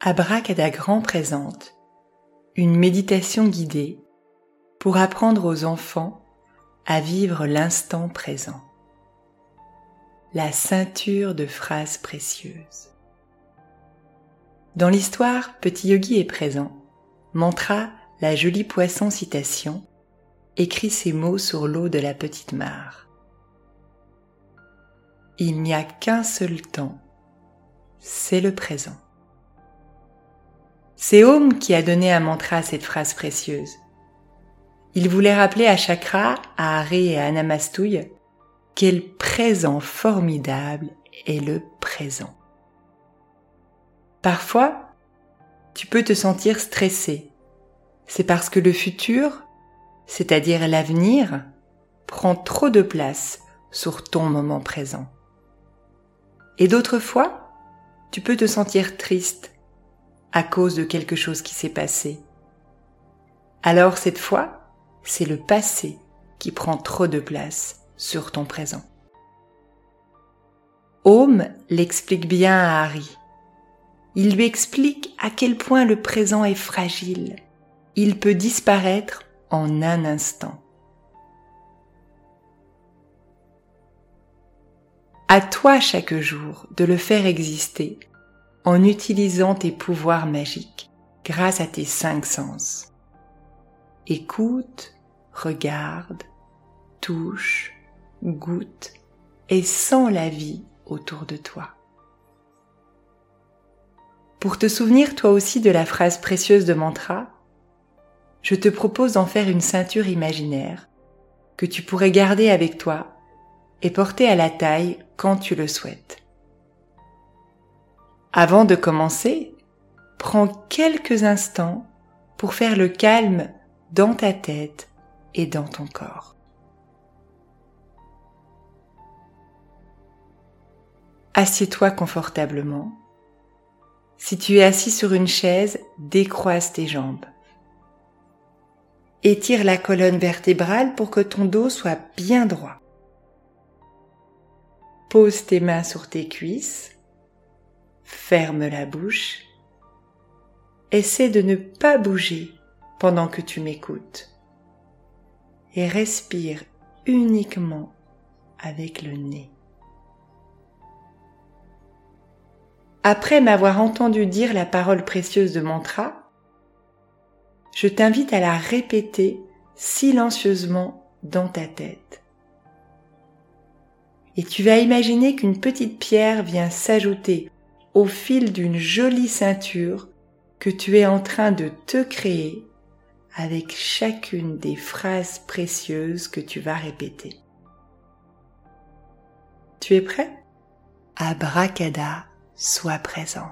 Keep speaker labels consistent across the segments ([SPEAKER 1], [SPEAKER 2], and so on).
[SPEAKER 1] Abracadagran présente une méditation guidée pour apprendre aux enfants à vivre l'instant présent. La ceinture de phrases précieuses. Dans l'histoire, Petit Yogi est présent, Mantra, la jolie poisson citation, écrit ces mots sur l'eau de la petite mare. Il n'y a qu'un seul temps, c'est le présent. C'est Om qui a donné un mantra cette phrase précieuse. Il voulait rappeler à Chakra, à Hari et à Namastouille quel présent formidable est le présent. Parfois, tu peux te sentir stressé. C'est parce que le futur, c'est-à-dire l'avenir, prend trop de place sur ton moment présent. Et d'autres fois, tu peux te sentir triste à cause de quelque chose qui s'est passé. Alors cette fois, c'est le passé qui prend trop de place sur ton présent. Home l'explique bien à Harry. Il lui explique à quel point le présent est fragile. Il peut disparaître en un instant. À toi chaque jour de le faire exister en utilisant tes pouvoirs magiques grâce à tes cinq sens. Écoute, regarde, touche, goûte et sens la vie autour de toi. Pour te souvenir toi aussi de la phrase précieuse de mantra, je te propose d'en faire une ceinture imaginaire que tu pourrais garder avec toi et porter à la taille quand tu le souhaites. Avant de commencer, prends quelques instants pour faire le calme dans ta tête et dans ton corps. Assieds-toi confortablement. Si tu es assis sur une chaise, décroise tes jambes. Étire la colonne vertébrale pour que ton dos soit bien droit. Pose tes mains sur tes cuisses ferme la bouche. Essaie de ne pas bouger pendant que tu m'écoutes et respire uniquement avec le nez. Après m'avoir entendu dire la parole précieuse de mantra, je t'invite à la répéter silencieusement dans ta tête. Et tu vas imaginer qu'une petite pierre vient s'ajouter au fil d'une jolie ceinture que tu es en train de te créer avec chacune des phrases précieuses que tu vas répéter. Tu es prêt? Abracada, sois présent.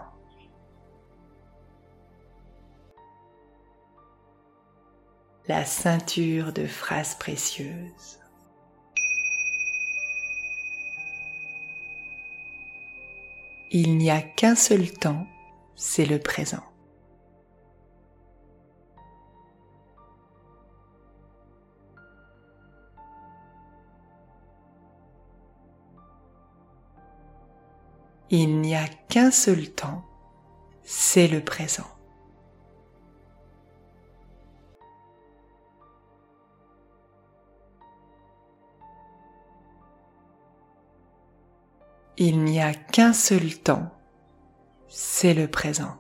[SPEAKER 1] La ceinture de phrases précieuses. Il n'y a qu'un seul temps, c'est le présent. Il n'y a qu'un seul temps, c'est le présent. Il n'y a qu'un seul temps, c'est le présent.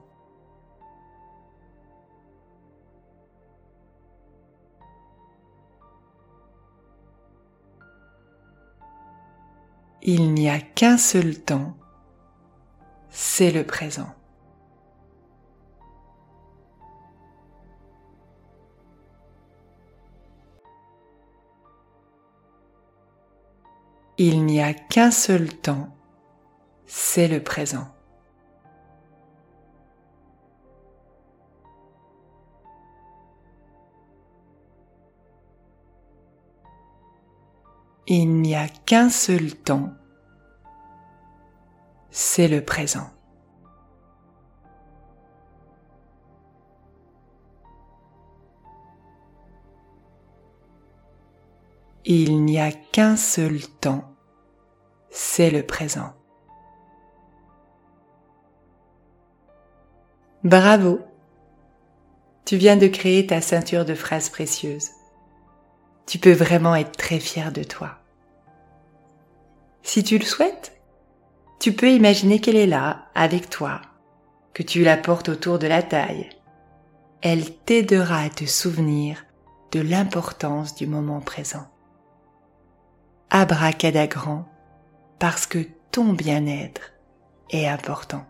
[SPEAKER 1] Il n'y a qu'un seul temps, c'est le présent. Il n'y a qu'un seul temps, c'est le présent. Il n'y a qu'un seul temps, c'est le présent. Il n'y a qu'un seul temps, c'est le présent. Bravo Tu viens de créer ta ceinture de phrases précieuses. Tu peux vraiment être très fier de toi. Si tu le souhaites, tu peux imaginer qu'elle est là, avec toi, que tu la portes autour de la taille. Elle t'aidera à te souvenir de l'importance du moment présent. Abracadagrand, parce que ton bien-être est important.